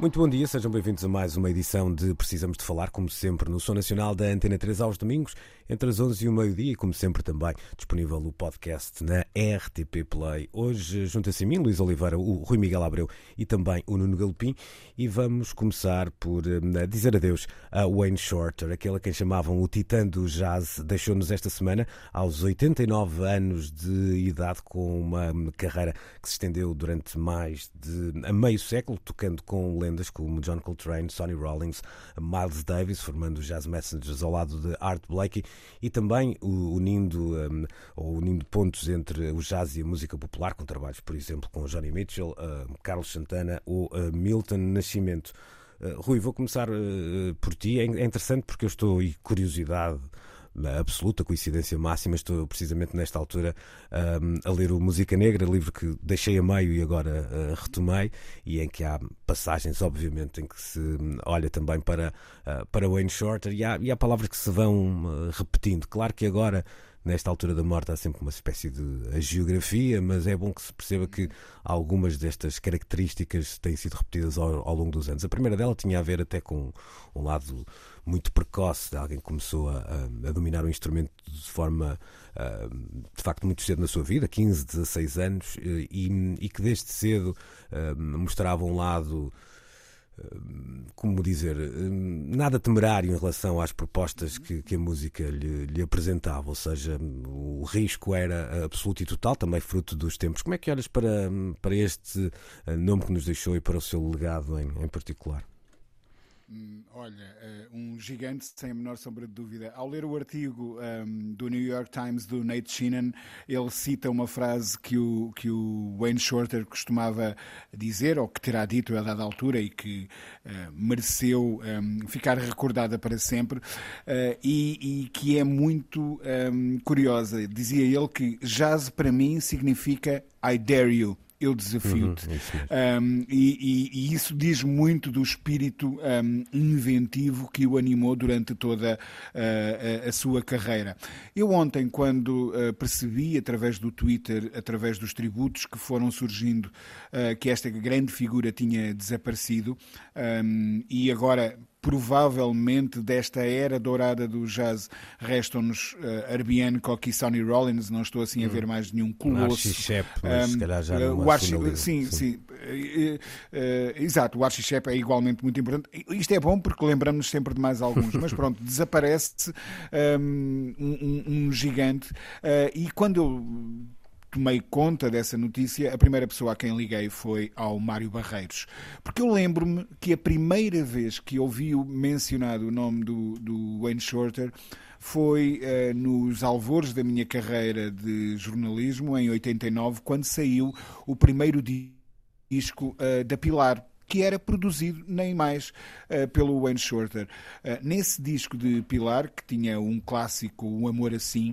Muito bom dia, sejam bem-vindos a mais uma edição de Precisamos de Falar, como sempre, no Som Nacional da Antena 3 aos domingos, entre as 11 e o meio-dia, e como sempre também disponível o podcast na RTP Play. Hoje junta-se a mim, Luís Oliveira, o Rui Miguel Abreu e também o Nuno Galopim, e vamos começar por uh, dizer adeus a Wayne Shorter, aquele a quem chamavam o titã do jazz, deixou-nos esta semana aos 89 anos de idade, com uma carreira que se estendeu durante mais de a meio século, tocando com lendas como John Coltrane, Sonny Rollins, Miles Davis, formando os Jazz Messengers ao lado de Art Blakey e também unindo, um, ou unindo pontos entre o jazz e a música popular, com trabalhos, por exemplo, com Johnny Mitchell, uh, Carlos Santana ou uh, Milton Nascimento. Uh, Rui, vou começar por ti. É, é interessante porque eu estou e curiosidade absoluta, coincidência máxima. Estou precisamente nesta altura um, a ler o Música Negra, livro que deixei a meio e agora uh, retomei, e em que há passagens, obviamente, em que se olha também para, uh, para Wayne Shorter e há, e há palavras que se vão uh, repetindo. Claro que agora nesta altura da morte há sempre uma espécie de geografia, mas é bom que se perceba que algumas destas características têm sido repetidas ao, ao longo dos anos. A primeira dela tinha a ver até com um lado muito precoce, alguém que começou a, a, a dominar o instrumento de forma de facto muito cedo na sua vida, 15, 16 anos, e, e que desde cedo mostrava um lado como dizer, nada temerário em relação às propostas que, que a música lhe, lhe, apresentava, ou seja, o risco era absoluto e total, também fruto dos tempos. Como é que olhas para, para este nome que nos deixou e para o seu legado em, em particular? Hum, olha, eh, um gigante, sem a menor sombra de dúvida. Ao ler o artigo um, do New York Times do Nate Sheenan, ele cita uma frase que o, que o Wayne Shorter costumava dizer, ou que terá dito a dada altura e que uh, mereceu um, ficar recordada para sempre, uh, e, e, que é muito um, curiosa. Dizia ele que jazz para mim significa I dare you eu desafio-te. Uhum, um, e, e, e, isso diz muito do espírito um, inventivo que o animou durante toda uh, a, a, sua carreira. Eu ontem, quando uh, percebi, através do Twitter, através dos tributos que foram surgindo, uh, que esta grande figura tinha desaparecido, um, e agora provavelmente desta era dourada do jazz restam-nos uh, Herbie Hancock e Sonny Rollins, não estou assim a ver hum. mais nenhum colosso. Shep, um, se calhar já uh, o Archie, sim, sim, sim. Uh, uh, exato, o Archie Shep é igualmente muito importante. Isto é bom porque lembramos sempre de mais alguns, mas pronto, desaparece um, um, um gigante e quando eu tomei conta dessa notícia, a primeira pessoa a quem liguei foi ao Mário Barreiros. Porque eu lembro-me que a primeira vez que ouvi mencionado o nome do, do Wayne Shorter foi uh, nos alvores da minha carreira de jornalismo, em 89, quando saiu o primeiro disco uh, da Pilar que era produzido nem mais uh, pelo Wayne Shorter. Uh, nesse disco de Pilar, que tinha um clássico, Um Amor Assim,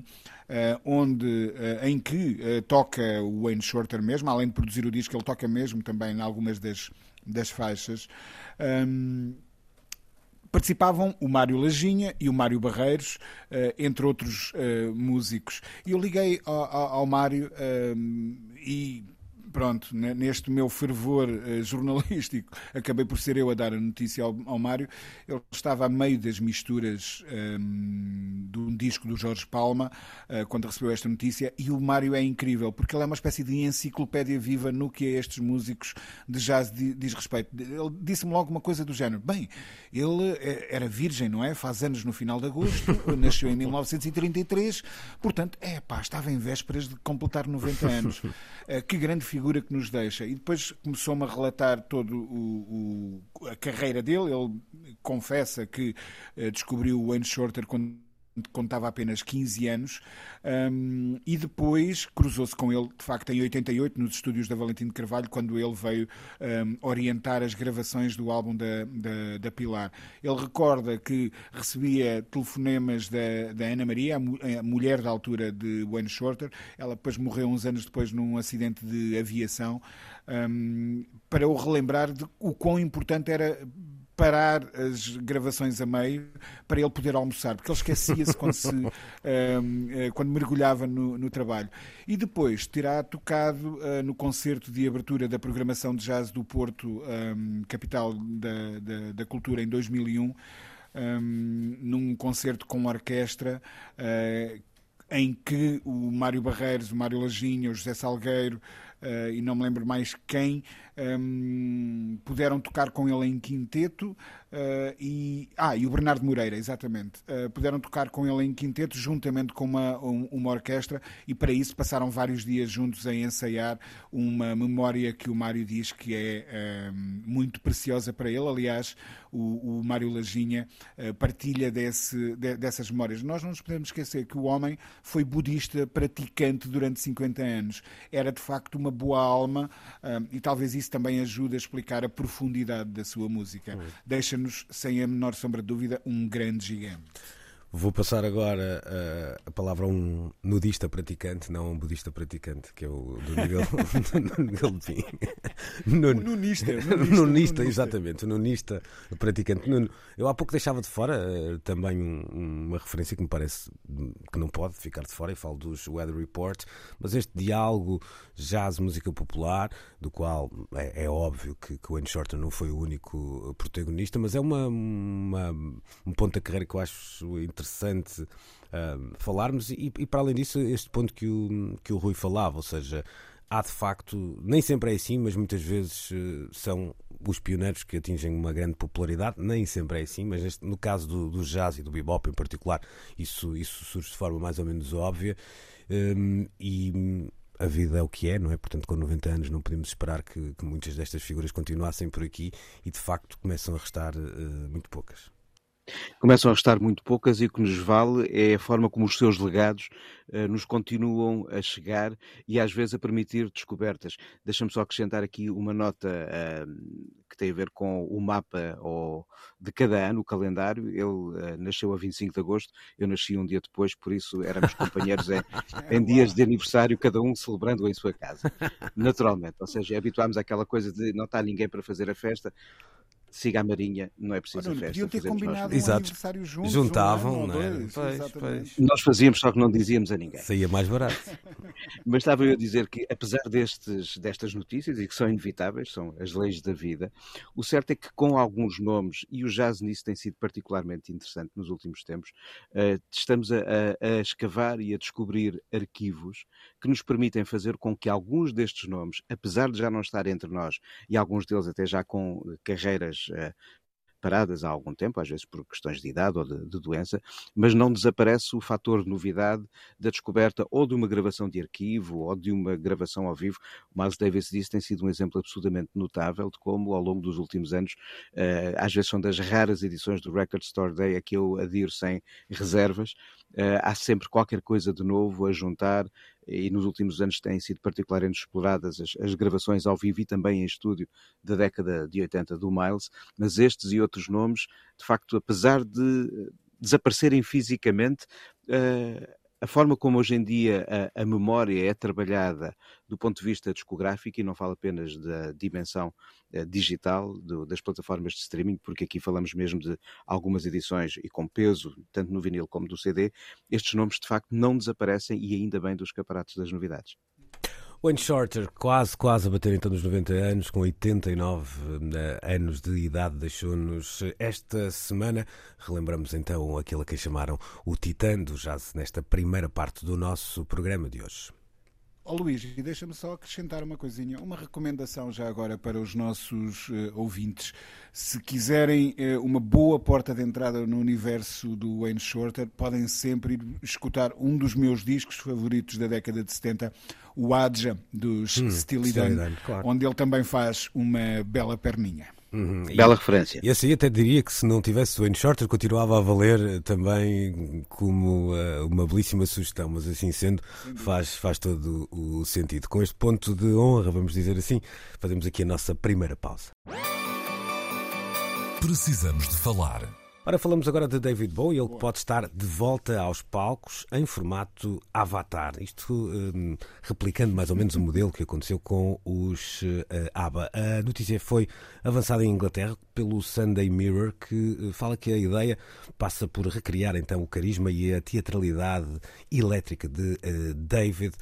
uh, onde, em que toca o Wayne Shorter mesmo, além de produzir o disco, ele toca mesmo também em algumas das, das faixas. Um, participavam o Mário Lajinha e o Mário Barreiros, entre outros músicos. E eu liguei ao, ao, ao Mário e pronto, neste meu fervor uh, jornalístico, acabei por ser eu a dar a notícia ao, ao Mário. Ele estava a meio das misturas ehm, de um disco do Jorge Palma, uh, quando recebeu esta notícia, e o Mário é incrível, porque ele é uma espécie de enciclopédia viva no que a estes músicos de jazz diz respeito. Ele disse-me logo uma coisa do género: bem, ele eh, era virgem, não é? Faz anos no final de agosto, nasceu em 1933, portanto, é pá, estava em vésperas de completar 90 anos. Uh, que grande figura que nos deixa. E depois começou-me a relatar todo o, o, a carreira dele. Ele confessa que descobriu o Wayne Shorter quando contava apenas 15 anos, um, e depois cruzou-se com ele, de facto, em 88, nos estúdios da Valentim de Carvalho, quando ele veio um, orientar as gravações do álbum da, da, da, Pilar. Ele recorda que recebia telefonemas da, da Ana Maria, a, mulher da altura de Wayne Shorter, ela depois morreu uns anos depois num acidente de aviação, um, para o relembrar de o quão importante era parar as gravações a meio para ele poder almoçar, porque ele esquecia-se quando, se, um, eh, quando mergulhava no, no, trabalho. E depois terá tocado uh, no concerto de abertura da programação de jazz do Porto, um, capital da, da, da, cultura, em 2001, um, num concerto com orquestra. Uh, em que o Mário Barreiros, o Mário Lajinha, o José Salgueiro uh, e não me lembro mais quem um, puderam tocar com ele em quinteto uh, e, ah, e o Bernardo Moreira, exatamente, uh, puderam tocar com ele em quinteto juntamente com uma, uma orquestra e para isso passaram vários dias juntos a ensaiar uma memória que o Mário diz que é um, muito preciosa para ele. Aliás, o, o Mário Lajinha uh, partilha desse, de, dessas memórias. Nós não nos podemos esquecer que o homem foi budista praticante durante 50 anos. Era de facto uma boa alma e talvez isso isso também ajuda a explicar a profundidade da sua música. Deixa-nos, sem a menor sombra de dúvida, um grande gigante. Vou passar agora a, a, palavra a um nudista praticante, não a um budista praticante, que é o do Miguel, do Miguel. Nun, nunista, nunista, nunista, exatamente, o nunista praticante. Nuno, eu há pouco deixava de fora uh, também um, uma referência que me parece que não pode ficar de fora, e falo dos Weather Report, mas este diálogo jazz, música popular, do qual é, é óbvio que, que o Wayne Shorter não foi o único protagonista, mas é uma, uma um ponto da carreira que eu acho interessante interessante uh, falarmos. E, e, para além disso, este ponto que o, que o Rui falava, ou seja, há de facto, nem sempre é assim, mas muitas vezes uh, são os pioneiros que atingem uma grande popularidade, nem sempre é assim, mas este, no caso do, do, jazz e do bebop em particular, isso, isso surge de forma mais ou menos óbvia. Um, e a vida é o que é, não é? Portanto, com 90 anos não podemos esperar que, que muitas destas figuras continuassem por aqui e de facto começam a restar uh, muito poucas. Começam a restar muito poucas e o que nos vale é a forma como os seus legados uh, nos continuam a chegar e às vezes a permitir descobertas. Deixa-me só acrescentar aqui uma nota uh, que tem a ver com o mapa ou, de cada ano, o calendário. Ele uh, nasceu a 25 de agosto, eu nasci um dia depois, por isso éramos companheiros em, em dias de aniversário, cada um celebrando em sua casa, naturalmente. Ou seja, habituámos àquela coisa de não está ninguém para fazer a festa, siga a Marinha, não é preciso Olha, festa. Podiam ter combinado um Exato. aniversário juntos. Juntavam, um não é? Pois, pois. Nós fazíamos, só que não dizíamos a ninguém. Saía mais barato. Mas estava eu a dizer que, apesar destes, destas notícias, e que são inevitáveis, são as leis da vida, o certo é que com alguns nomes, e o jazz nisso tem sido particularmente interessante nos últimos tempos, uh, estamos a, a, a escavar e a descobrir arquivos que nos permitem fazer com que alguns destes nomes, apesar de já não estar entre nós, e alguns deles até já com carreiras uh, paradas há algum tempo, às vezes por questões de idade ou de, de, doença, mas não desaparece o fator de novidade da descoberta ou de uma gravação de arquivo ou de uma gravação ao vivo. O Miles Davis disse tem sido um exemplo absolutamente notável de como, ao longo dos últimos anos, uh, às vezes são das raras edições do Record Store Day a que eu adiro sem reservas, uh, há sempre qualquer coisa de novo a juntar, e nos últimos anos têm sido particularmente exploradas as, as, gravações ao vivo e também em estúdio da década de 80 do Miles, mas estes e outros nomes, de facto, apesar de desaparecerem fisicamente, uh, a forma como hoje em dia a, a, memória é trabalhada do ponto de vista discográfico, e não falo apenas da dimensão uh, digital do, das plataformas de streaming, porque aqui falamos mesmo de algumas edições e com peso, tanto no vinil como do CD, estes nomes de facto não desaparecem e ainda bem dos caparatos das novidades. Wayne Shorter, quase, quase a bater então nos 90 anos, com 89 eh, anos de idade, deixou-nos esta semana. Relembramos então aquilo que chamaram o Titã do Jazz nesta primeira parte do nosso programa de hoje. Oh, Luís, e deixa-me só acrescentar uma coisinha, uma recomendação já agora para os nossos uh, ouvintes. Se quiserem uh, uma boa porta de entrada no universo do Wayne Shorter, podem sempre ir escutar um dos meus discos favoritos da década de 70, o Adja, dos hum, Steely Dan, claro. onde ele também faz uma bela perninha. Uhum. Bela e, referência. E assim até diria que se não tivesse Wayne Shorter continuava a valer eh, também como uh, uma belíssima sugestão, mas assim sendo faz, faz todo o sentido. Com este ponto de honra, vamos dizer assim, fazemos aqui a nossa primeira pausa. Precisamos de falar. Ora, falamos agora de David Bowie, ele pode estar de volta aos palcos em formato Avatar. Isto um, replicando mais ou menos o modelo que aconteceu com os uh, ABBA. A notícia foi avançada em Inglaterra pelo Sunday Mirror, que uh, fala que a ideia passa por recriar então o carisma e a teatralidade elétrica de uh, David,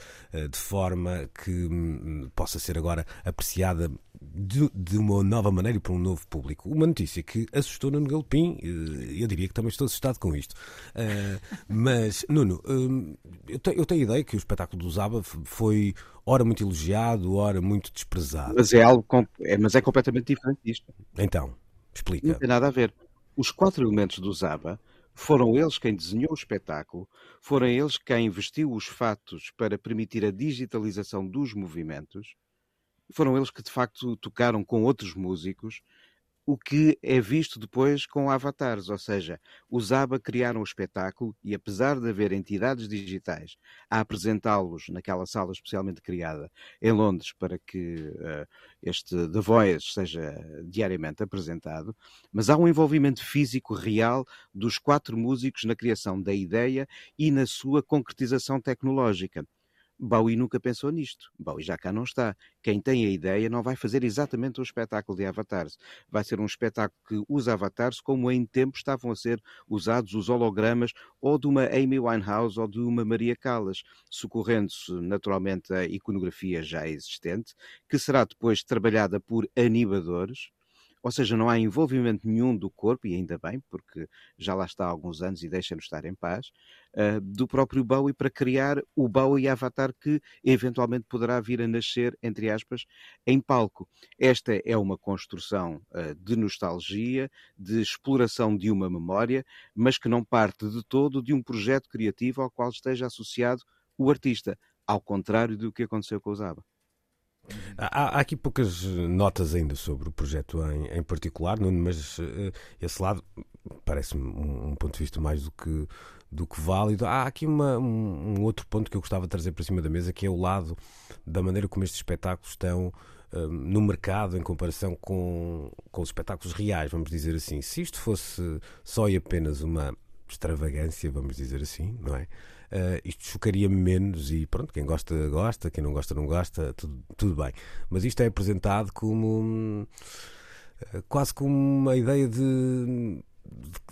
de forma que um, possa ser agora apreciada de, de, uma nova maneira e para um novo público. Uma notícia que assustou Nuno Galpim eu diria que também estou assustado com isto. Uh, mas, Nuno, uh, eu, te, eu, tenho a ideia que o espetáculo do Zaba foi ora muito elogiado, ora muito desprezado. Mas é algo é, mas é completamente diferente disto. Então, explica. Não tem nada a ver. Os quatro elementos do Zaba foram eles quem desenhou o espetáculo, foram eles quem investiu os fatos para permitir a digitalização dos movimentos, foram eles que de facto tocaram com outros músicos o que é visto depois com avatares, ou seja, os ABBA criaram o espetáculo e apesar de haver entidades digitais a apresentá-los naquela sala especialmente criada em Londres para que uh, este The Voice seja diariamente apresentado, mas há um envolvimento físico real dos quatro músicos na criação da ideia e na sua concretização tecnológica. Bowie nunca pensou nisto. Bowie já cá não está. Quem tem a ideia não vai fazer exatamente o espetáculo de avatares. Vai ser um espetáculo que usa avatares como em tempo estavam a ser usados os hologramas ou de uma Amy Winehouse ou de uma Maria Callas, socorrendo-se naturalmente a iconografia já existente, que será depois trabalhada por animadores ou seja, não há envolvimento nenhum do corpo, e ainda bem, porque já lá está há alguns anos e deixa-nos estar em paz, uh, do próprio Bowie para criar o Bowie Avatar que eventualmente poderá vir a nascer, entre aspas, em palco. Esta é uma construção uh, de nostalgia, de exploração de uma memória, mas que não parte de todo de um projeto criativo ao qual esteja associado o artista, ao contrário do que aconteceu com o Zaba. Há, há, aqui poucas notas ainda sobre o projeto em, em particular, mas uh, esse lado parece-me um, um, ponto de vista mais do que, do que válido. Há aqui uma, um, um, outro ponto que eu gostava de trazer para cima da mesa, que é o lado da maneira como estes espetáculos estão uh, no mercado em comparação com, com os espetáculos reais, vamos dizer assim. Se isto fosse só e apenas uma extravagância, vamos dizer assim, não é? Uh, isto chocaria-me menos e pronto, quem gosta, gosta, quem não gosta, não gosta, tudo, tudo bem. Mas isto é apresentado como uh, quase como uma ideia de,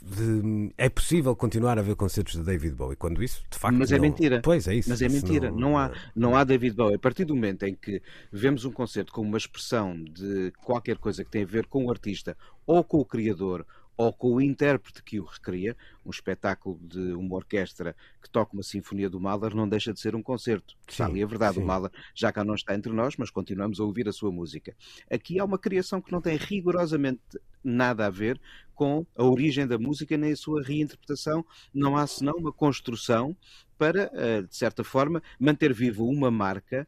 de, de, é possível continuar a ver concertos de David Bowie quando isso de facto mas é não... mentira. Pois é isso mas é mentira. não... não há não há David Bowie. A partir do momento em que vemos um concerto como uma expressão de qualquer coisa que tem a ver com o artista ou com o criador ou com o intérprete que o recria, um espetáculo de uma orquestra que toca uma sinfonia do Mahler não deixa de ser um concerto. Sim, ali a verdade, sim. o Mahler já cá não está entre nós, mas continuamos a ouvir a sua música. Aqui há uma criação que não tem rigorosamente nada a ver com a origem da música nem a sua reinterpretação, não há senão uma construção para, eh, de certa forma, manter viva uma marca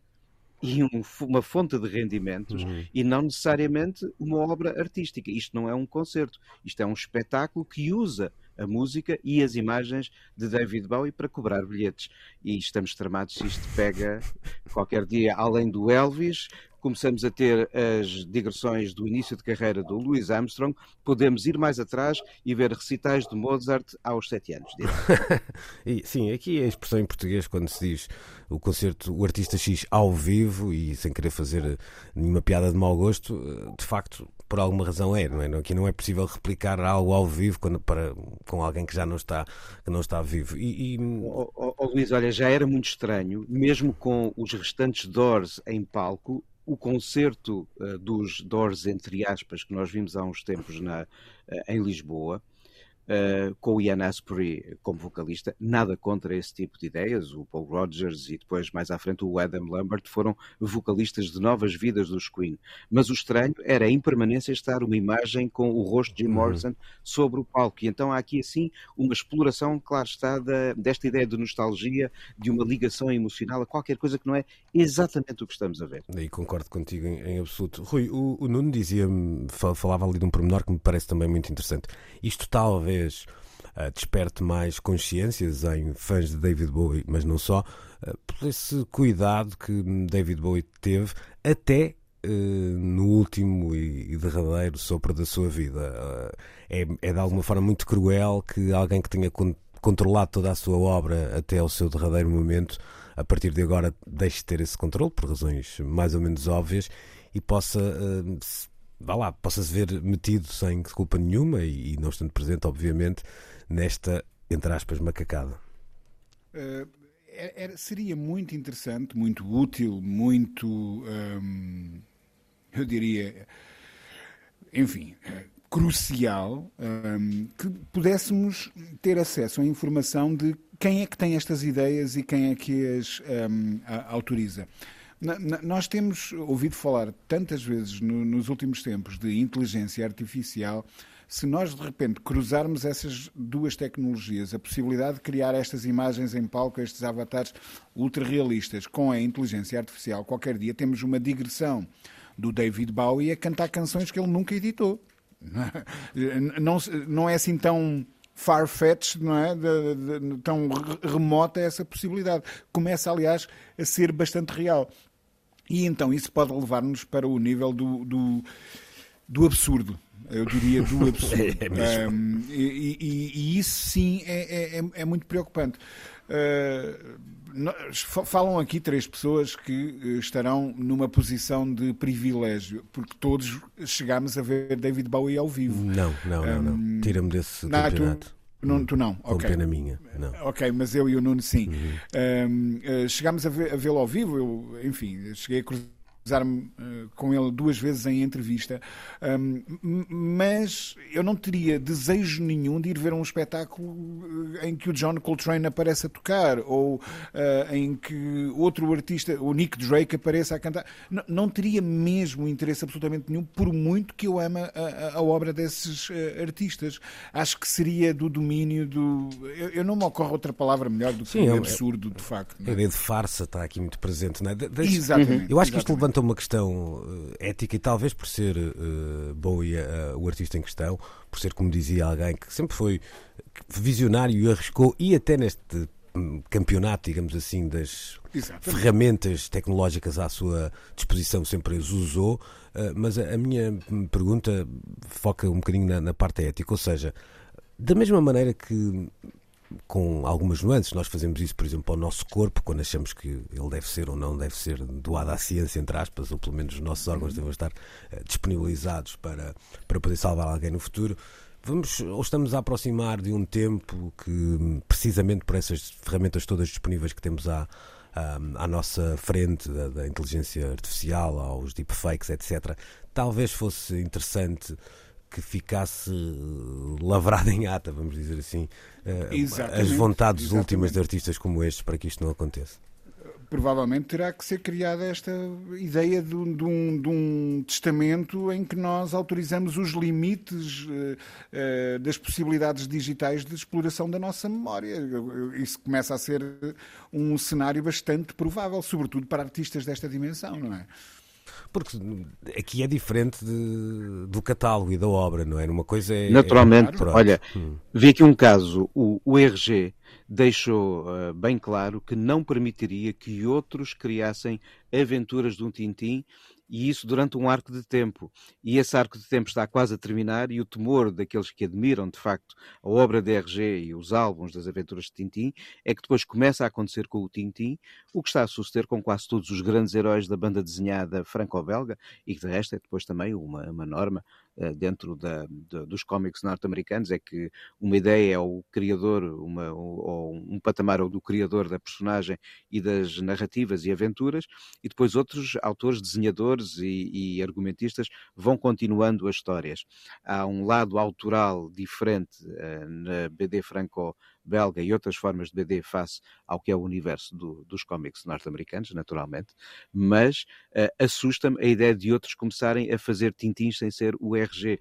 e um, uma fonte de rendimentos uhum. e não necessariamente uma obra artística. Isto não é um concerto, isto é um espetáculo que usa a música e as imagens de David Bowie para cobrar bilhetes. E estamos tramados se isto pega qualquer dia, além do Elvis, começamos a ter as digressões do início de carreira do Louis Armstrong, podemos ir mais atrás e ver recitais de Mozart aos sete anos. sim, aqui a expressão em português, quando se diz o concerto, o artista X ao vivo e sem querer fazer nenhuma piada de mau gosto, de facto, por alguma razão é, não é? Aqui não é possível replicar algo ao vivo quando, para, com alguém que já não está, que não está vivo. E, e... Oh, oh, oh, Luís, olha, já era muito estranho, mesmo com os restantes Doors em palco, o concerto uh, dos Doors, entre aspas, que nós vimos há uns tempos na, uh, em Lisboa, uh, com o Ian Asprey como vocalista. Nada contra esse tipo de ideias. O Paul Rogers e depois, mais à frente, o Adam Lambert foram vocalistas de novas vidas dos Queen. Mas o estranho era a impermanência estar uma imagem com o rosto de Jim uhum. Morrison uhum. sobre o palco. E então há aqui, assim, uma exploração, claro está, da, desta ideia de nostalgia, de uma ligação emocional a qualquer coisa que não é exatamente o que estamos a ver. E concordo contigo em, em absoluto. Rui, o, o Nuno dizia-me, falava ali de um pormenor que me parece também muito interessante. Isto talvez uh, desperte mais consciências em fãs de David Bowie, mas não só, uh, por esse cuidado que David Bowie teve até uh, no último e, derradeiro sopro da sua vida. É, é, de alguma forma muito cruel que alguém que tenha con controlado toda a sua obra até ao seu derradeiro momento, a partir de agora deixe de ter esse controle, por razões mais ou menos óbvias, e possa vá lá, possa-se ver metido sem culpa nenhuma e, e não estando presente, obviamente, nesta, entre aspas, macacada. Uh, era, seria muito interessante, muito útil, muito, um, eu diria, enfim, uh, crucial um, que pudéssemos ter acesso à informação de quem é que tem estas ideias e quem é que as um, autoriza nós temos ouvido falar tantas vezes no, nos últimos tempos de inteligência artificial. Se nós de repente cruzarmos essas duas tecnologias, a possibilidade de criar estas imagens em palco, estes avatares ultra realistas, com a inteligência artificial, qualquer dia temos uma digressão do David Bowie a cantar canções que ele nunca editou. Não, não é assim tão far-fetched, não é? De, de, tão remota essa possibilidade. Começa, aliás, a ser bastante real. E então isso pode levar-nos para o nível do, do, do absurdo eu diria do absurdo. É um, e, e, e, isso sim é, é, é, é muito preocupante. Uh, falam aqui três pessoas que eh, estarão numa posição de privilégio, porque todos chegámos a ver David Bowie ao vivo. Não, não, não. Um, não. Tira-me desse não, campeonato. Tu, não, tu não. Com okay. pena minha. Não. Ok, mas eu e o Nuno sim. Uhum. Um, uh, chegámos a vê-lo ao vivo, eu, enfim, cheguei a cruzar cruzar-me uh, com ele duas vezes em entrevista, um, mas eu não teria desejo nenhum de ir ver um espetáculo eh, em que o John Coltrane apareça a tocar ou uh, em que outro artista, o Nick Drake, apareça a cantar. Não, teria mesmo interesse absolutamente nenhum, por muito que eu ame a, a, obra desses artistas. Acho que seria do domínio do. Eu, eu, não me ocorre outra palavra melhor do que Sim, é, absurdo, de facto. É? A ideia de farsa está aqui muito presente, não é? De, exatamente. Eu acho que isto levanta levanta uma questão uh, ética e talvez por ser uh, Bowie uh, o artista em questão, por ser, como dizia alguém, que sempre foi visionário e arriscou, e até neste um, campeonato, digamos assim, das Exatamente. ferramentas tecnológicas à sua disposição sempre as usou, mas a, a, minha pergunta foca um bocadinho na, na parte ética, ou seja, da mesma maneira que com algumas nuances. Nós fazemos isso, por exemplo, ao nosso corpo, quando achamos que ele deve ser ou não deve ser doado à ciência, entre aspas, ou pelo menos os nossos órgãos uhum. devem estar uh, disponibilizados para, para poder salvar alguém no futuro. Vamos, ou estamos a aproximar de um tempo que, precisamente por essas ferramentas todas disponíveis que temos à, à, à nossa frente, da, da inteligência artificial, aos deepfakes, etc., talvez fosse interessante que ficasse lavrada em ata, vamos dizer assim, eh, as vontades exatamente. últimas de artistas como estes para que isto não aconteça provavelmente terá que ser criada esta ideia de um, de, um, de um, testamento em que nós autorizamos os limites uh, das possibilidades digitais de exploração da nossa memória. Isso começa a ser um cenário bastante provável, sobretudo para artistas desta dimensão, não é? Porque aqui é diferente de, do catálogo e da obra, não é? Uma coisa é. Naturalmente, é... olha, hum. vi aqui um caso, o, o RG deixou uh, bem claro que não permitiria que outros criassem aventuras de um Tintim e isso durante um arco de tempo. E esse arco de tempo está quase a terminar, e o temor daqueles que admiram, de facto, a obra de RG e os álbuns das aventuras de Tintim é que depois começa a acontecer com o Tintim o que está a suceder com quase todos os grandes heróis da banda desenhada franco-belga, e que de resto é depois também uma, uma norma dentro da, de, dos cómics norte-americanos, é que uma ideia é o criador, uma, ou um patamar ou do criador da personagem e das narrativas e aventuras, e depois outros autores, desenhadores e, e argumentistas vão continuando as histórias. Há um lado autoral diferente uh, na BD franco-belga e outras formas de BD face ao que é o universo do, dos cómics norte-americanos, naturalmente, mas uh, assusta-me a ideia de outros começarem a fazer tintins sem ser o RG.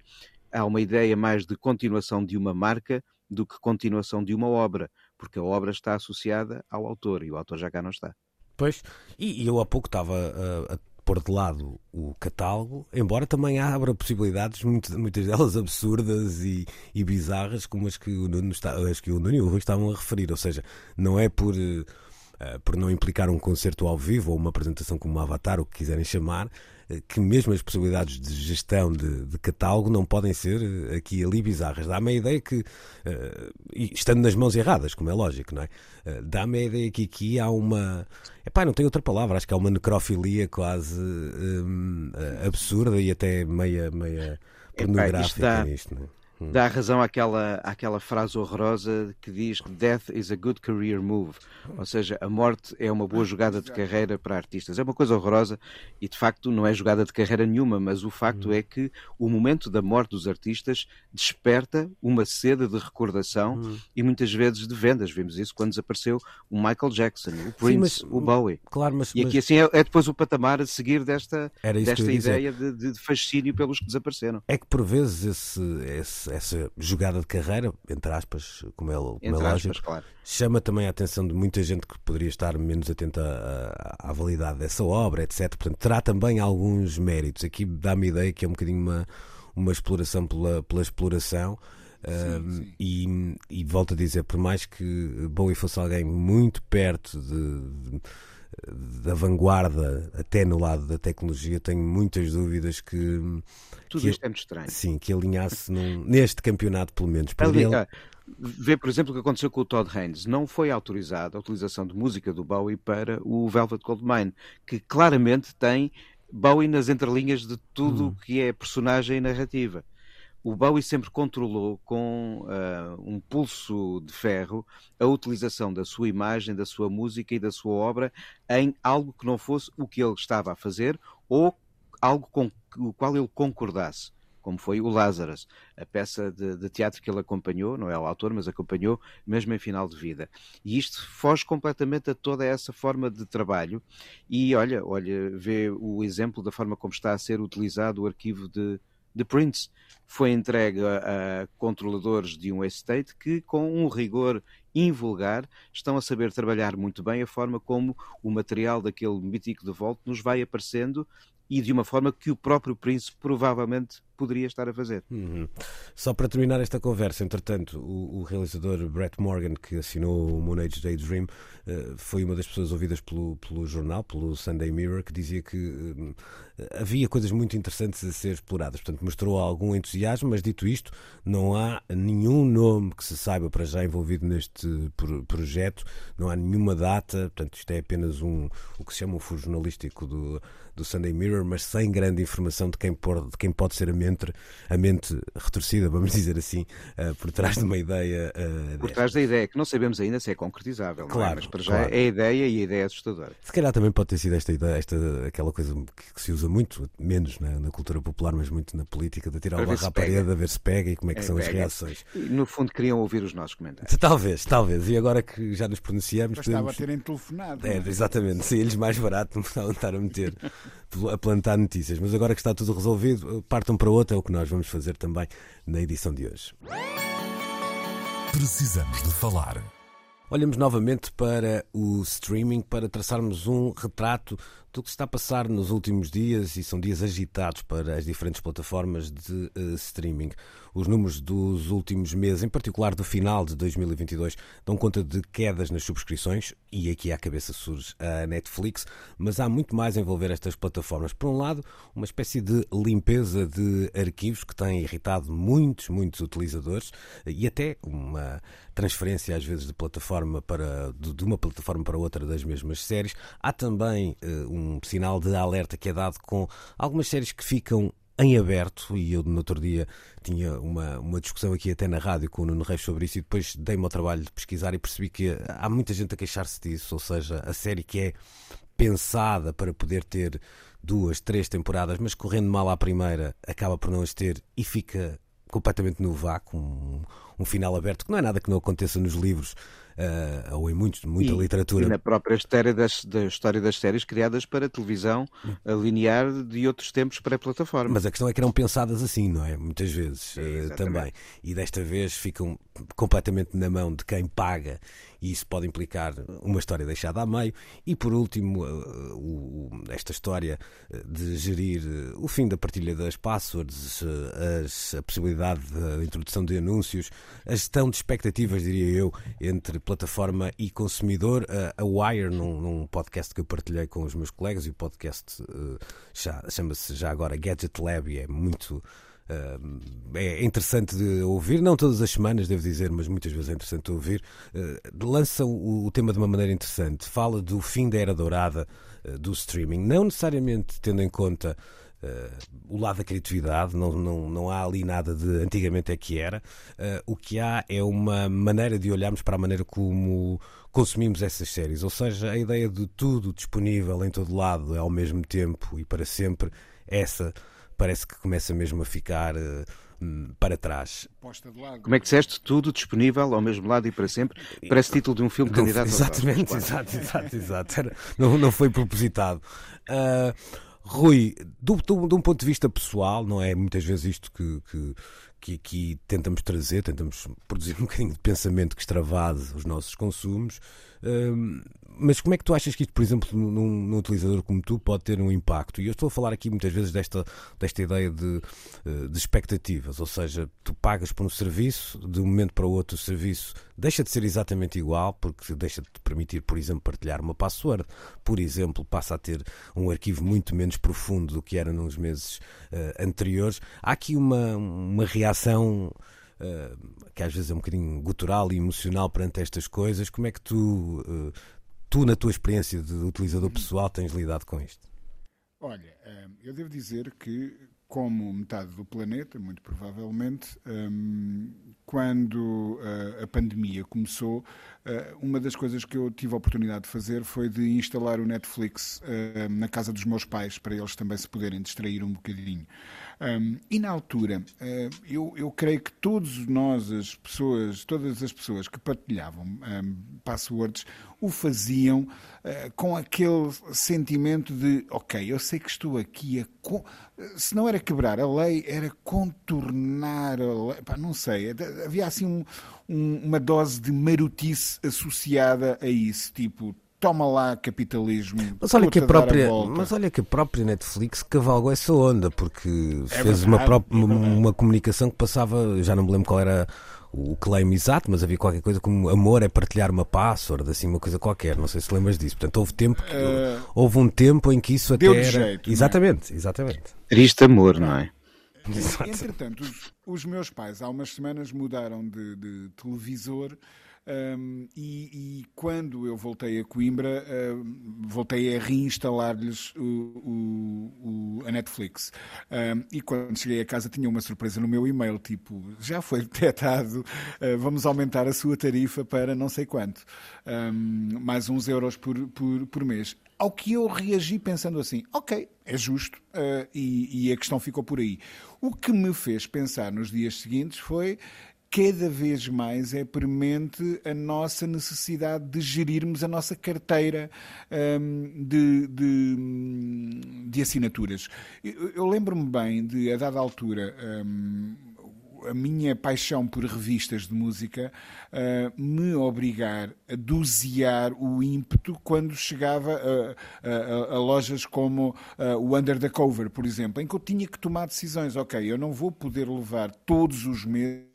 Há uma ideia mais de continuação de uma marca do que continuação de uma obra, porque a obra está associada ao autor e o autor já cá não está. Pois, e eu há pouco estava a, a pôr de lado o catálogo, embora também abra possibilidades, muitas delas absurdas e, e bizarras, como as que o Nuno, está, as que o Nuno e o Rui estavam a referir. Ou seja, não é por, uh, por não implicar um concerto ao vivo ou uma apresentação como um avatar, o que quiserem chamar, eh, que mesmo as possibilidades de gestão de, de, catálogo não podem ser eh, aqui e ali bizarras. Dá-me a ideia que, uh, estando nas mãos erradas, como é lógico, não é? Dá-me a ideia que aqui há uma. Epá, não tem outra palavra, acho que há uma necrofilia quase um, absurda e até meia, meia pornográfica Epá, nisto, não é? Hum. dá razão àquela, àquela frase horrorosa que diz que death is a good career move, ou seja, a morte é uma boa jogada de carreira para artistas. É uma coisa horrorosa e de facto não é jogada de carreira nenhuma, mas o facto hum. é que o momento da morte dos artistas desperta uma sede de recordação hum. e muitas vezes de vendas. Vimos isso quando desapareceu o Michael Jackson, o Prince, Sim, mas, o Bowie. Claro, mas, e aqui mas... assim é, é, depois o patamar a seguir desta, desta ideia de, de, fascínio pelos que desapareceram. É que por vezes esse, esse essa jogada de carreira, entre aspas, como é, como é lógico, aspas, claro. chama também a atenção de muita gente que poderia estar menos atenta à, à, validade dessa obra, etc. Portanto, terá também alguns méritos. Aqui dá-me a ideia que é um bocadinho uma, uma exploração pela, pela exploração. Sim, sim. E, e volto a dizer, por mais que Bowie fosse alguém muito perto de, de da vanguarda até no lado da tecnologia, tenho muitas dúvidas que. Tudo que, isto é muito estranho. Sim, que alinhasse num, neste campeonato, pelo menos. Por ele... Vê, por exemplo, o que aconteceu com o Todd Haynes. Não foi autorizada a utilização de música do Bowie para o Velvet Goldmine, que claramente tem Bowie nas entrelinhas de tudo o hum. que é personagem e narrativa o Bowie sempre controlou com uh, um pulso de ferro a utilização da sua imagem, da sua música e da sua obra em algo que não fosse o que ele estava a fazer ou algo com o qual ele concordasse. Como foi o Lazarus, a peça de, de teatro que ele acompanhou, não é o autor, mas acompanhou mesmo em final de vida. E isto foge completamente a toda essa forma de trabalho. E olha, olha, vê o exemplo da forma como está a ser utilizado o arquivo de, de Prince foi entregue a, controladores de um estate que, com um rigor invulgar, estão a saber trabalhar muito bem a forma como o material daquele mítico de volta nos vai aparecendo e de uma forma que o próprio príncipe provavelmente poderia estar a fazer. Uhum. Só para terminar esta conversa, entretanto, o, o, realizador Brett Morgan, que assinou o Moon Age Daydream, uh, foi uma das pessoas ouvidas pelo, pelo jornal, pelo Sunday Mirror, que dizia que uh, havia coisas muito interessantes a ser exploradas. Portanto, mostrou algum entusiasmo, mas dito isto, não há nenhum nome que se saiba para já envolvido neste pro projeto, não há nenhuma data, portanto, isto é apenas um, o que se chama um furo jornalístico do, do Sunday Mirror, mas sem grande informação de quem, pode, de quem pode ser a mente, a mente retorcida, vamos dizer assim, uh, por trás de uma ideia. Uh, por trás da ideia, que não sabemos ainda se é concretizável, claro, é? mas para já claro. é a ideia e a ideia é assustadora. Se calhar também pode ter sido esta ideia, esta, aquela coisa que, que se usa muito, menos na, na, cultura popular, mas muito na política, de tirar o barro à parede, a ver se pega e como é que é, são pega. as reações. E, no fundo queriam ouvir os nossos comentários. Talvez, talvez. E agora que já nos pronunciamos. Bastava podemos... terem telefonado. É, exatamente, se eles mais barato não estar a meter a plantar notícias. Mas agora que está tudo resolvido, partam para outra, é o que nós vamos fazer também na edição de hoje. Precisamos de falar. Olhamos novamente para o streaming para traçarmos um retrato do que se está a passar nos últimos dias e são dias agitados para as diferentes plataformas de uh, streaming. Os números dos últimos meses, em particular do final de 2022, dão conta de quedas nas subscrições e aqui à cabeça surge a Netflix, mas há muito mais a envolver estas plataformas. Por um lado, uma espécie de limpeza de arquivos que tem irritado muitos, muitos utilizadores e até uma transferência às vezes de plataforma para de uma plataforma para outra das mesmas séries. Há também uh, um sinal de alerta que é dado com algumas séries que ficam em aberto, e eu no outro dia tinha uma, uma discussão aqui até na rádio com o Nuno Reis sobre isso, e depois dei-me ao trabalho de pesquisar e percebi que há muita gente a queixar-se disso, ou seja, a série que é pensada para poder ter duas, três temporadas, mas correndo mal à primeira, acaba por não as ter e fica completamente no vácuo, um, um final aberto, que não é nada que não aconteça nos livros uh, ou em muitos, muita e, literatura. E na própria história das, da história das séries criadas para televisão linear de outros tempos pré-plataforma. Mas a questão é que eram pensadas assim, não é? Muitas vezes uh, também. E desta vez ficam completamente na mão de quem paga e isso pode implicar uma história deixada a meio. E por último, esta história de gerir o fim da partilha das passwords, as, a possibilidade da introdução de anúncios, a gestão de expectativas, diria eu, entre plataforma e consumidor. A Wire, num, num, podcast que eu partilhei com os meus colegas, e o podcast uh, chama-se já agora Gadget Lab e é muito. Uh, é interessante de ouvir, não todas as semanas, devo dizer, mas muitas vezes é interessante de ouvir. Uh, lança o, tema de uma maneira interessante. Fala do fim da era dourada do streaming, não necessariamente tendo em conta o lado da criatividade, não, não, não há ali nada de antigamente é que era. Uh, o que há é uma maneira de olharmos para a maneira como consumimos essas séries, ou seja, a ideia de tudo disponível em todo lado ao mesmo tempo e para sempre, essa parece que começa mesmo a ficar. Uh, para trás. Como é que disseste? Tudo disponível ao mesmo lado e para sempre? Parece título de um filme candidato Exatamente, exato, exato, exato. Era, não, não foi propositado. Uh, Rui, de um ponto de vista pessoal, não é muitas vezes isto que, que, que aqui tentamos trazer, tentamos produzir um bocadinho de pensamento que extravase os nossos consumos. Hum, mas como é que tu achas que isto, por exemplo, num, num, utilizador como tu, pode ter um impacto? E eu estou a falar aqui muitas vezes desta, desta ideia de, eh, de expectativas, ou seja, tu pagas por um serviço, de um momento para o outro o serviço deixa de ser exatamente igual, porque deixa de te permitir, por exemplo, partilhar uma password, por exemplo, passa a ter um arquivo muito menos profundo do que era nos meses uh, anteriores. Há aqui uma, uma reação uh, que às vezes é um bocadinho gutural e emocional perante estas coisas. Como é que tu, uh, tu na tua experiência de utilizador pessoal, tens lidado com isto? Olha, eu devo dizer que, como metade do planeta, muito provavelmente, quando a pandemia começou, uma das coisas que eu tive a oportunidade de fazer foi de instalar o Netflix na casa dos meus pais, para eles também se poderem distrair um bocadinho. Um, e na altura, uh, eu, eu creio que todos nós, as pessoas, todas as pessoas que partilhavam um, passwords, o faziam uh, com aquele sentimento de, ok, eu sei que estou aqui a. Se não era quebrar a lei, era contornar a lei. Pá, não sei, havia assim um, uma dose de marotice associada a isso, tipo, toma lá capitalismo. Mas olha, que a própria, a mas olha que a própria Netflix cavalgou essa onda, porque é fez verdade, uma, própria, é uma comunicação que passava, já não me lembro qual era o claim exato, mas havia qualquer coisa como amor é partilhar uma password, assim, uma coisa qualquer, não sei se lembras disso. Portanto, houve tempo que, uh, houve um tempo em que isso até era. Jeito, exatamente, é? exatamente. Triste amor, não é? Entretanto, os, os, meus pais há umas semanas mudaram de, de televisor um, e, e, quando eu voltei a Coimbra, voltei a reinstalar-lhes a Netflix. Um, e quando cheguei a casa, tinha uma surpresa no meu e-mail: tipo, já foi detectado, uh, vamos aumentar a sua tarifa para não sei quanto, mais uns euros por, por, por mês. Ao que eu reagi pensando assim: ok, é justo, uh, e, e a questão ficou por aí. O que me fez pensar nos dias seguintes foi cada vez mais é premente a nossa necessidade de gerirmos a nossa carteira um, de, de, de, assinaturas. Eu, eu lembro-me bem de, a dada altura, um, a minha paixão por revistas de música uh, me obrigar a dosear o ímpeto quando chegava a, a, a lojas como uh, o Under the Cover, por exemplo, em que eu tinha que tomar decisões. Ok, eu não vou poder levar todos os meses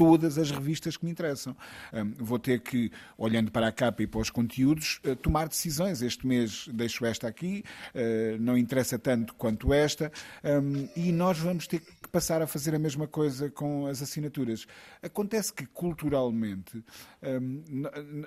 todas as revistas que me interessam. Um, vou ter que, olhando para a capa e para os conteúdos, uh, tomar decisões. Este mês deixo esta aqui, uh, não interessa tanto quanto esta, um, e nós vamos ter que passar a fazer a mesma coisa com as assinaturas. Acontece que, culturalmente, um,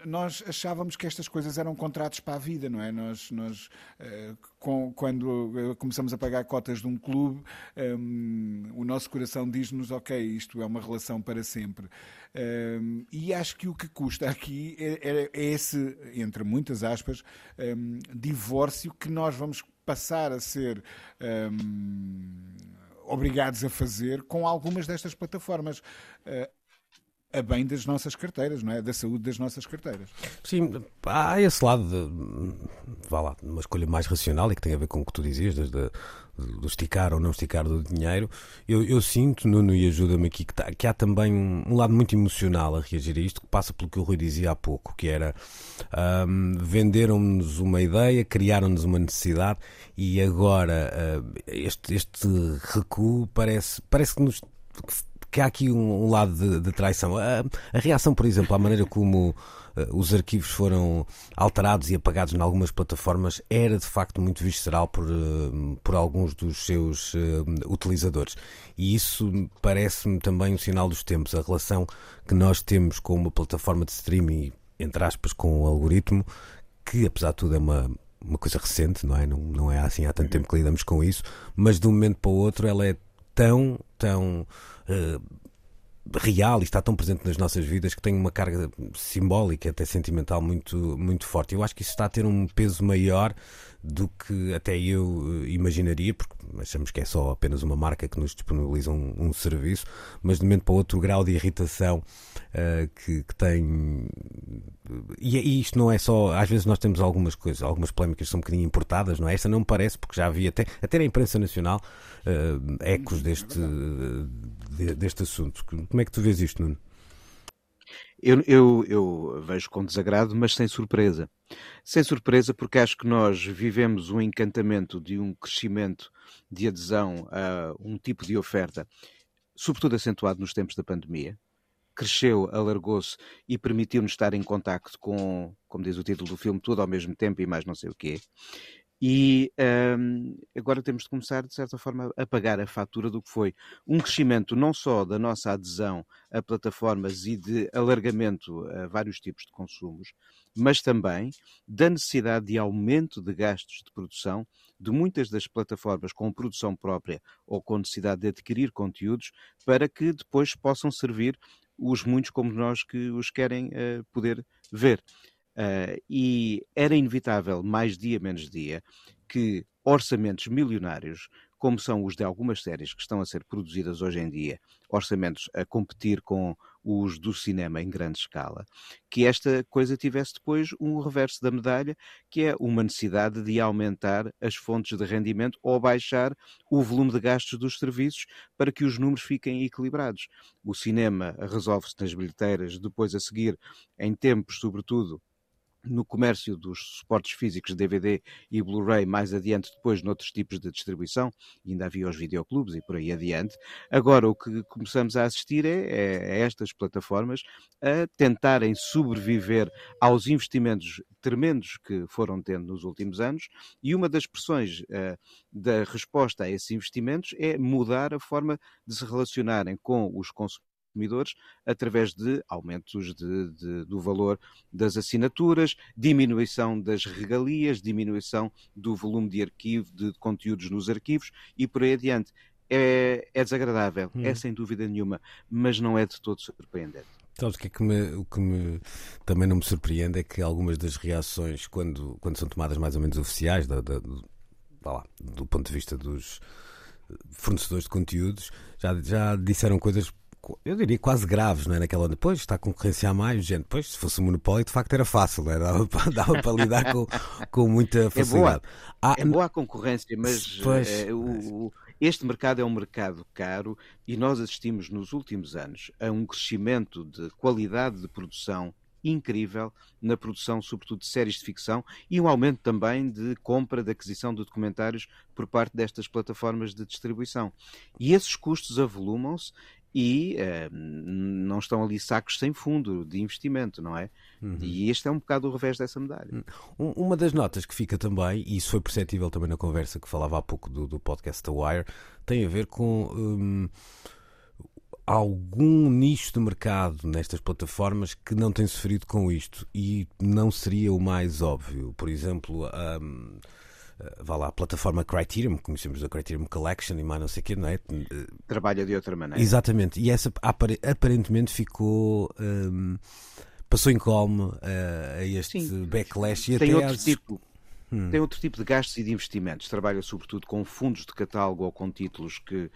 nós achávamos que estas coisas eram contratos para a vida, não é? Nós, nós uh, com, quando começamos a pagar cotas de um clube, um, o nosso coração diz-nos: ok, isto é uma relação para sempre. Um, e acho que o que custa aqui é, é, é esse, entre muitas aspas, um, divórcio que nós vamos passar a ser obrigados a fazer com algumas destas plataformas. A bem das nossas carteiras, não é? Da saúde das nossas carteiras. Sim, há esse lado de, vá lá, uma escolha mais racional e que tem a ver com o que tu dizias, desde do esticar ou não esticar do dinheiro. Eu, eu sinto, Nuno, e ajuda-me aqui, que, tá, que, há também um, um, lado muito emocional a reagir a isto, que passa pelo que o Rui dizia há pouco, que era um, venderam-nos uma ideia, criaram-nos uma necessidade e agora uh, este, este recuo parece, parece que nos que há aqui um, um lado de, de traição. A, a, reação, por exemplo, à maneira como uh, os arquivos foram alterados e apagados em algumas plataformas era de facto muito visceral por, uh, por alguns dos seus uh, utilizadores. E isso parece-me também um sinal dos tempos. A relação que nós temos com uma plataforma de streaming, entre aspas, com o algoritmo, que apesar de tudo é uma, uma coisa recente, não é? Não, não é assim há tanto tempo que lidamos com isso, mas de um momento para o outro ela é tão, tão uh, real e está tão presente nas nossas vidas que tem uma carga simbólica, até sentimental, muito, muito forte. Eu acho que isso está a ter um peso maior do que até eu eh, imaginaria, porque achamos que é só apenas uma marca que nos disponibiliza um, um serviço, mas de momento para outro grau de irritação uh, que, que, tem. E, e, isto não é só. Às vezes nós temos algumas coisas, algumas polémicas são um bocadinho importadas, não é? Esta não me parece, porque já havia até, até na imprensa nacional uh, ecos deste, de, deste assunto. Como é que tu vês isto, Nuno? Eu, eu, eu, vejo com desagrado, mas sem surpresa. Sem surpresa, porque acho que nós vivemos um encantamento de um crescimento de adesão a um tipo de oferta, sobretudo acentuado nos tempos da pandemia. Cresceu, alargou-se e permitiu-nos estar em contacto com, como diz o título do filme, tudo ao mesmo tempo e mais não sei o quê. E um, agora temos de começar, de certa forma, a pagar a fatura do que foi um crescimento não só da nossa adesão a plataformas e de alargamento a vários tipos de consumos, mas também da necessidade de aumento de gastos de produção de muitas das plataformas com produção própria ou com necessidade de adquirir conteúdos para que depois possam servir os muitos como nós que os querem uh, poder ver. Uh, e era inevitável, mais dia menos dia, que orçamentos milionários, como são os de algumas séries que estão a ser produzidas hoje em dia, orçamentos a competir com os do cinema em grande escala, que esta coisa tivesse depois um reverso da medalha, que é uma necessidade de aumentar as fontes de rendimento ou baixar o volume de gastos dos serviços para que os números fiquem equilibrados. O cinema resolve-se nas bilheteiras, depois a seguir, em tempos, sobretudo, no comércio dos suportes físicos DVD e Blu-ray, mais adiante depois noutros tipos de distribuição, ainda havia os videoclubes e por aí adiante. Agora o que começamos a assistir é, é, a estas plataformas a tentarem sobreviver aos investimentos tremendos que foram tendo nos últimos anos e uma das pressões uh, da resposta a esses investimentos é mudar a forma de se relacionarem com os consumidores consumidores através de aumentos de, de, do valor das assinaturas, diminuição das regalias, diminuição do volume de arquivo, de conteúdos nos arquivos e por aí adiante. É, é desagradável, hum. é sem dúvida nenhuma, mas não é de todo surpreendente. Sabes o que, é que me, o que me, também não me surpreende é que algumas das reações, quando, quando são tomadas mais ou menos oficiais, da, da, do, lá, do ponto de vista dos fornecedores de conteúdos, já, já disseram coisas eu diria quase graves, não é? Naquela onda, pois está a concorrência a mais, gente, pois se fosse um monopólio de facto era fácil, é? dava, para, dava para lidar com, com muita facilidade. É boa, ah, é boa a concorrência, mas pois, é, o, este mercado é um mercado caro e nós assistimos nos últimos anos a um crescimento de qualidade de produção incrível na produção, sobretudo de séries de ficção, e um aumento também de compra, de aquisição de documentários por parte destas plataformas de distribuição. E esses custos avolumam-se e uh, não estão ali sacos sem fundo de investimento, não é? Uhum. E este é um bocado o revés dessa medalha. Hum. Uma das notas que fica também, e isso foi perceptível também na conversa que falava há pouco do, do podcast The Wire, tem a ver com. Um, algum nicho de mercado nestas plataformas que não tem sofrido com isto e não seria o mais óbvio. Por exemplo, um, vá lá, a plataforma Criterion, conhecemos a Criterion Collection e mais não sei o quê, não é? Trabalha de outra maneira. Exatamente, e essa aparentemente ficou. Um, passou incólume uh, a este Sim. backlash e Tem até outro às... tipo Hum. Tem outro tipo de gastos e de investimentos. Trabalha sobretudo com fundos de catálogo ou com títulos que uh,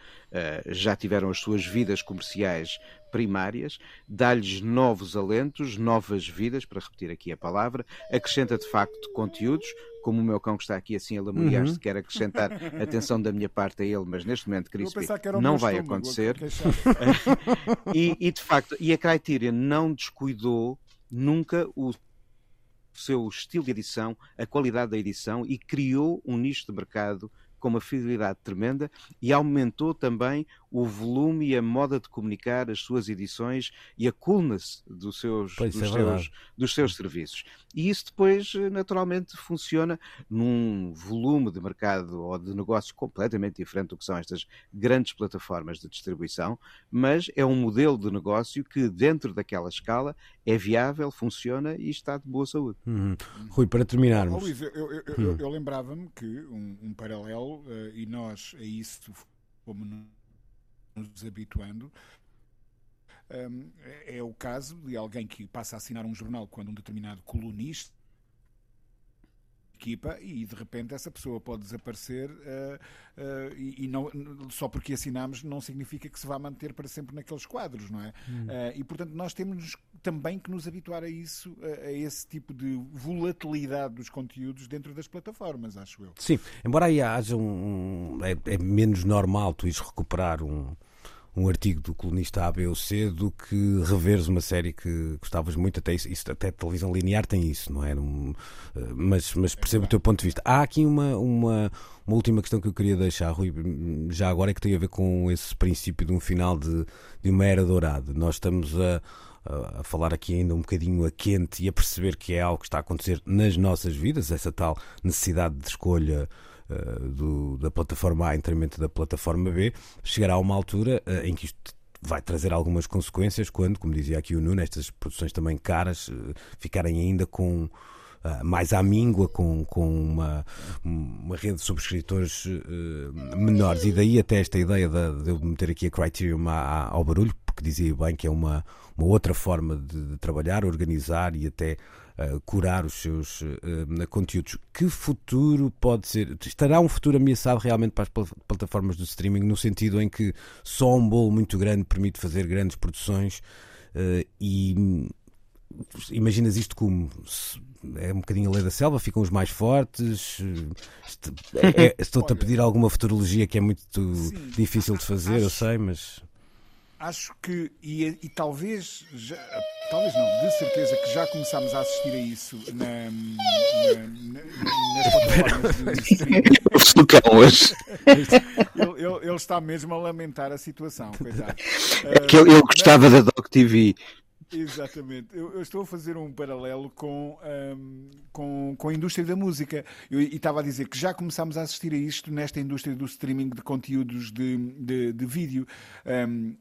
já tiveram as suas vidas comerciais primárias, dá-lhes novos alentos, novas vidas, para repetir aqui a palavra, acrescenta de facto conteúdos, como o meu cão que está aqui assim a lamuriar-se, uhum. quer acrescentar atenção da minha parte a ele, mas neste momento, Crispy, não vai estômago, acontecer. e, e de facto, e a Criterion não descuidou nunca o seu estilo de edição, a qualidade da edição e criou um nicho de mercado com uma fidelidade tremenda e aumentou também o volume e a moda de comunicar as suas edições e a coolness dos seus, dos, é seus, dos seus serviços. E isso depois, naturalmente, funciona num volume de mercado ou de negócio completamente diferente do que são estas grandes plataformas de distribuição, mas é um modelo de negócio que, dentro daquela escala, é viável, funciona e está de boa saúde. Uhum. Rui, para terminarmos. Oh, Luís, eu, eu, eu, hum. eu lembrava-me que um, um paralelo, uh, e nós a isso fomos nos habituando. Um, é o caso de alguém que passa a assinar um jornal quando um determinado colunista equipa e de repente essa pessoa pode desaparecer uh, uh, e, e, não, só porque assinamos não significa que se vá manter para sempre naqueles quadros, não é? Hum. Uh, e portanto nós temos também que nos habituar a isso, a, a, esse tipo de volatilidade dos conteúdos dentro das plataformas, acho eu. Sim, embora aí haja um. é, é menos normal tu ires recuperar um um artigo do colunista A, B ou C do que reveres uma série que gostavas muito, até isso, até televisão linear tem isso, não é? Um, mas, mas percebo o teu ponto de vista. Há aqui uma, uma, uma última questão que eu queria deixar, Rui, já agora é que tem a ver com esse princípio de um final de, de uma era dourada. Nós estamos a, a falar aqui ainda um bocadinho a quente e a perceber que é algo que está a acontecer nas nossas vidas, essa tal necessidade de escolha uh, do, da plataforma A em detrimento da plataforma B, chegará uma altura uh, em que isto vai trazer algumas consequências quando, como dizia aqui o Nuno, estas produções também caras uh, ficarem ainda com Uh, mais à míngua, com, com uma, uma rede de subscritores uh, menores. E daí até esta ideia de, de eu meter aqui a Criterion ao barulho, porque dizia bem que é uma, uma outra forma de, de trabalhar, organizar e até uh, curar os seus uh, conteúdos. Que futuro pode ser? Estará um futuro ameaçado realmente para as plataformas do streaming, no sentido em que só um bolo muito grande permite fazer grandes produções uh, e imaginas isto como é um bocadinho a lei da selva, ficam os mais fortes. É, é, Estou-te a pedir alguma futurologia que é muito Sim, difícil de fazer, acho, eu sei, mas acho que, e, e talvez, já, talvez não, de certeza que já começámos a assistir a isso na, na, na, nas plataformas hoje. Ele, ele, ele, está mesmo a lamentar a situação, coitado. É que ele, ele gostava da Doc TV. Exatamente. Eu, eu, estou a fazer um paralelo com, um, com, com a indústria da música. Eu, e estava a dizer que já começámos a assistir a isto nesta indústria do streaming de conteúdos de, de, de vídeo. Um,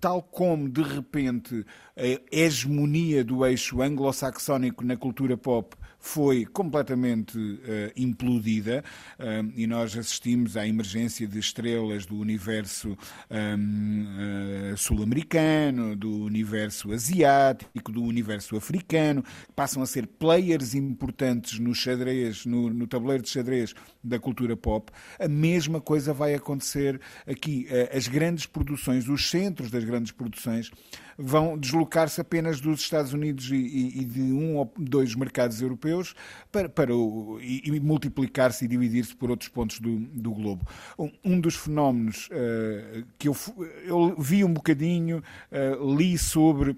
tal como de repente a hegemonia do eixo anglo-saxónico na cultura pop foi completamente uh, implodida uh, e nós assistimos à emergência de estrelas do universo um, uh, sul-americano, do universo asiático, do universo africano, que passam a ser players importantes no xadrez, no, no tabuleiro de xadrez da cultura pop. A mesma coisa vai acontecer aqui. as grandes produções, os centros das grandes produções vão deslocar-se apenas dos Estados Unidos e, de um ou dois mercados europeus para, para o, e, multiplicar-se e dividir-se por outros pontos do, do globo. Um, um dos fenómenos uh, que eu, eu, vi um bocadinho, uh, li sobre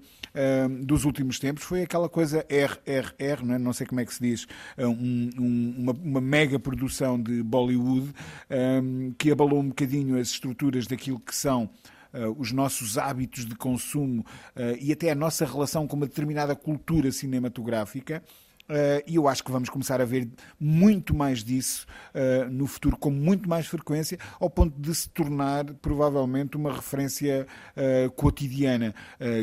dos últimos tempos, foi aquela coisa RRR, não, é? não sei como é que se diz, um, um, uma, uma, mega produção de Bollywood que abalou um bocadinho as estruturas daquilo que são uh, os nossos hábitos de consumo uh, e até a nossa relação com uma determinada cultura cinematográfica. Uh, e eu acho que vamos começar a ver muito mais disso uh, no futuro, com muito mais frequência, ao ponto de se tornar provavelmente uma referência uh, cotidiana.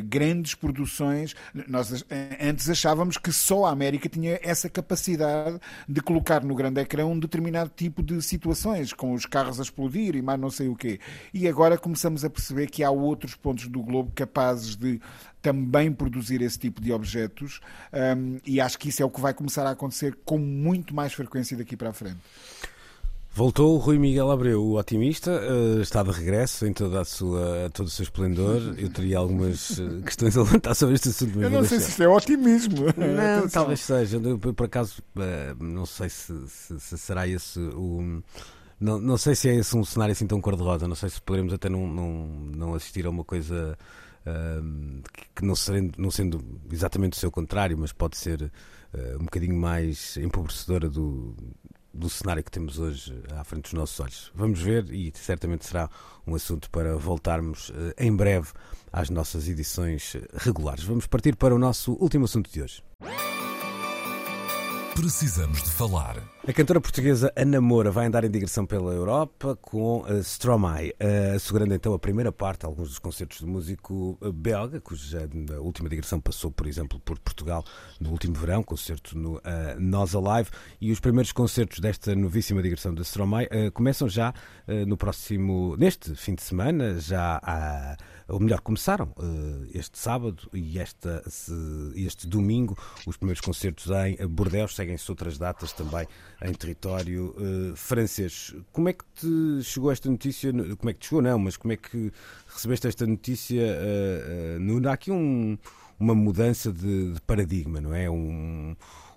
grandes produções. Nós antes achávamos que só a América tinha essa capacidade de colocar no grande ecrã um determinado tipo de situações, com os carros a explodir e mais não sei o quê. E agora começamos a perceber que há outros pontos do globo capazes de também produzir esse tipo de objetos um, e acho que isso é o que vai começar a acontecer com muito mais frequência daqui para a frente. Voltou o Rui Miguel Abreu, o otimista, uh, está de regresso em toda a sua, todo o seu esplendor. Eu teria algumas uh, questões a levantar sobre este assunto. Eu não sei se isto é otimismo. Não, talvez seja. Eu, por acaso, uh, não sei se, se, se, será esse o. Não, não sei se é esse um cenário assim tão cor-de-rosa. Não sei se poderemos até não, não, não assistir a uma coisa que não sendo, não sendo exatamente o seu contrário, mas pode ser uh, um bocadinho mais empobrecedora do, do cenário que temos hoje à frente dos nossos olhos. Vamos ver e certamente será um assunto para voltarmos uh, em breve às nossas edições regulares. Vamos partir para o nosso último assunto de hoje. Precisamos de falar. A cantora portuguesa Ana Moura vai andar em digressão pela Europa com uh, Stromae, uh, assegurando então a primeira parte de alguns dos concertos do músico uh, belga, cuja última digressão passou, por exemplo, por Portugal no último verão, concerto no uh, Nós Alive, e os primeiros concertos desta novíssima digressão de Stromae começam já no próximo, neste fim de semana, já há ou melhor, começaram uh, este sábado e esta, este domingo os primeiros concertos em Bordeaux, seguem-se outras datas também em território uh, francês. Como é que te chegou esta notícia? Como é que te chegou, não, mas como é que recebeste esta notícia? Uh, há aqui um, uma mudança de, de paradigma, não é? Um,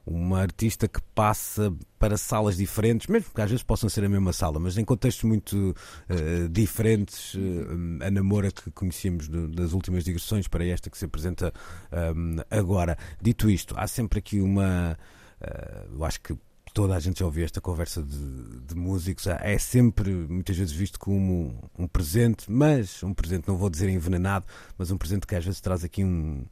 uma artista que passa para salas diferentes, mesmo que às vezes possam ser a mesma sala, mas em contextos muito uh, diferentes. Uh, a namora que conhecíamos das últimas digressões para esta que se apresenta um, agora. Dito isto, há sempre aqui uma. Uh, eu acho que toda a gente já ouviu esta conversa de, de, músicos, é sempre muitas vezes visto como um presente, mas um presente, não vou dizer envenenado, mas um presente que às vezes traz aqui um,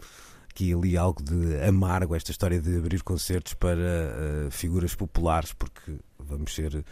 aqui ali algo de amargo esta história de abrir concertos para uh, figuras populares, porque vamos ser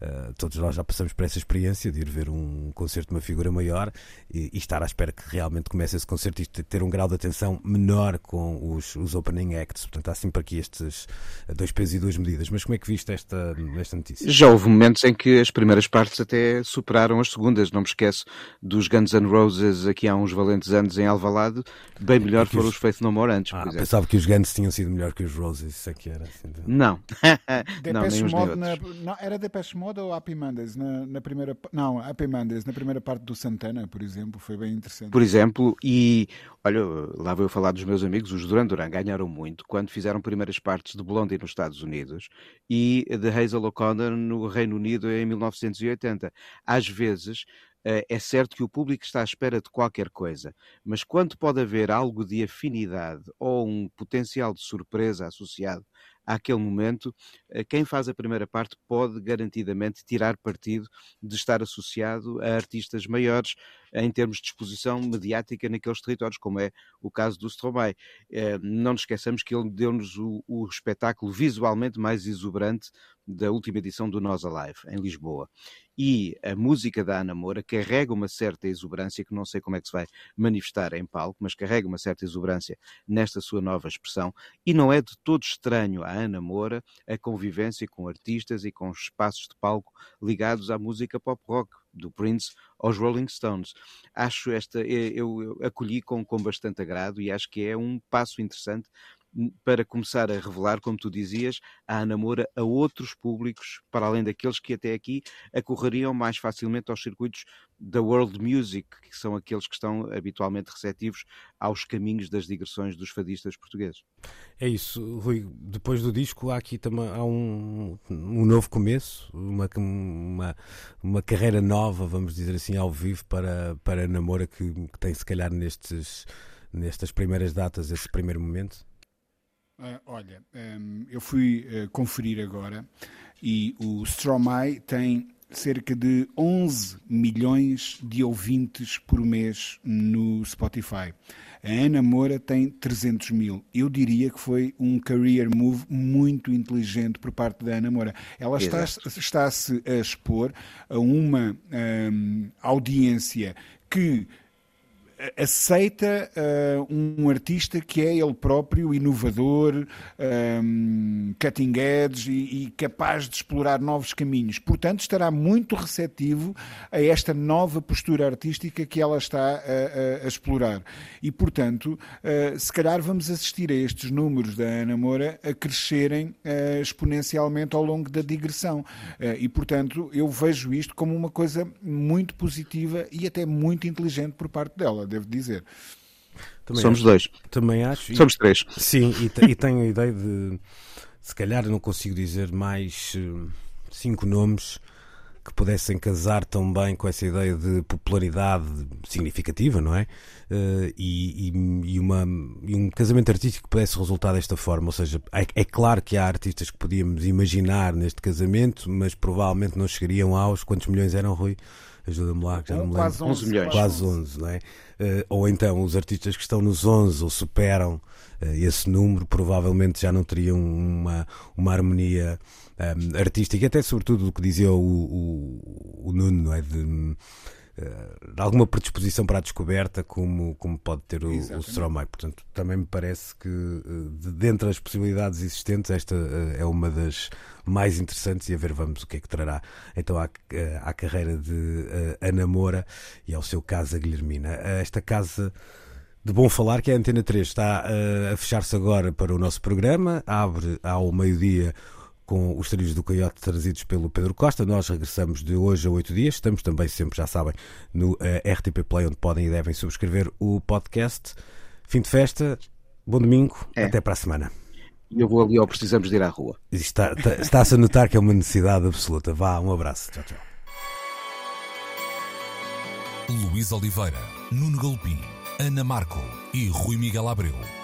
Uh, todos nós já passamos por essa experiência de ir ver um concerto de uma figura maior e, e, estar à espera que realmente comece esse concerto e ter um grau de atenção menor com os, os opening acts. Portanto, há sempre aqui estes dois pesos e duas medidas. Mas como é que viste esta, esta notícia? Já houve momentos em que as primeiras partes até superaram as segundas. Não me esqueço dos Guns N' Roses aqui há uns valentes anos em Alvalade. Bem melhor foram os... os Faith No More antes, ah, Pensava que os Guns tinham sido melhor que os Roses. Isso aqui era assim. Não. não, nem os Mode na... não, era Depeche Mode ou Happy Mondays na, na primeira não Happy Mondays na primeira parte do Santana por exemplo foi bem interessante. Por exemplo e olha lá vou falar dos meus amigos os Duran Duran ganharam muito quando fizeram primeiras partes de Blondie nos Estados Unidos e de Hazel O'Connor no Reino Unido em 1980 às vezes eh, é certo que o público está à espera de qualquer coisa, mas quando pode haver algo de afinidade ou um potencial de surpresa associado àquele momento, eh, quem faz a primeira parte pode garantidamente tirar partido de estar associado a artistas maiores em termos de exposição mediática naqueles territórios, como é o caso do Stromae. Eh, não nos esqueçamos que ele deu-nos o, o espetáculo visualmente mais exuberante da última edição do Nós Alive, em Lisboa. E a música da Ana Moura carrega uma certa exuberância, que não sei como é que se vai manifestar em palco, mas carrega uma certa exuberância nesta sua nova expressão. E não é de todo estranho à Ana Moura a convivência com artistas e com espaços de palco ligados à música pop rock, do Prince aos Rolling Stones. Acho esta, eu, acolhi com, com bastante agrado e acho que é um passo interessante para começar a revelar, como tu dizias, a Ana Moura a outros públicos, para além daqueles que até aqui acorreriam mais facilmente aos circuitos da world music, que são aqueles que estão habitualmente receptivos aos caminhos das digressões dos fadistas portugueses. É isso, Rui. Depois do disco há aqui também há um, um novo começo, uma, uma, uma carreira nova, vamos dizer assim, ao vivo para, para a Namora que, que tem se calhar nestes, nestas primeiras datas, esse primeiro momento. Uh, olha, um, eu fui uh, conferir agora e o Stromae tem cerca de 11 milhões de ouvintes por mês no Spotify. A Ana Moura tem 300 mil. Eu diria que foi um career move muito inteligente por parte da Ana Moura. Ela está-se está a expor a uma hum, audiência que aceita uh, um artista que é ele próprio inovador, um, cutting edge e, e, capaz de explorar novos caminhos. Portanto, estará muito receptivo a esta nova postura artística que ela está a, a, a explorar. E, portanto, uh, se calhar vamos assistir a estes números da Ana Moura a crescerem uh, exponencialmente ao longo da digressão. e, portanto, eu vejo isto como uma coisa muito positiva e até muito inteligente por parte dela devo dizer. Também Somos acho, dois. Também acho. Somos e, três. Sim, e, e, tenho a ideia de. Se calhar não consigo dizer mais uh, cinco nomes que pudessem casar tão bem com essa ideia de popularidade significativa, não é? Uh, e, e, uma, e um casamento artístico que pudesse resultar desta forma. Ou seja, é, é, claro que há artistas que podíamos imaginar neste casamento, mas provavelmente não chegariam aos quantos milhões eram, Rui? Ajuda-me lá, que já não me lembro. 11 milhões. Quase 11, não é? Uh, ou então os artistas que estão nos 11 ou superam uh, esse número, provavelmente já não teriam uma, uma harmonia um, artística, até sobretudo do que dizia o, o, o Nuno, não é? De, uh, alguma predisposição para a descoberta, como, como pode ter o, o Stromae. Portanto, também me parece que, uh, de, dentre as possibilidades existentes, esta uh, é uma das mais interessantes e a ver vamos o que é que trará então à, à carreira de uh, Ana Moura e ao seu casa Guilhermina. esta casa de bom falar que é a Antena 3 está a fechar-se agora para o nosso programa, abre ao meio-dia com os trilhos do Coyote trazidos pelo Pedro Costa. Nós regressamos de hoje a oito dias. Estamos também sempre, já sabem, no uh, RTP Play, onde podem e devem subscrever o podcast. Fim de festa, bom domingo, é. até para a semana. Eu vou ali ou precisamos de ir à rua. Está, está, está-se a notar que é uma necessidade absoluta. Vá, um abraço. Tchau, tchau. Luís Oliveira, Nuno Galpim, Ana Marco e Rui Miguel Abreu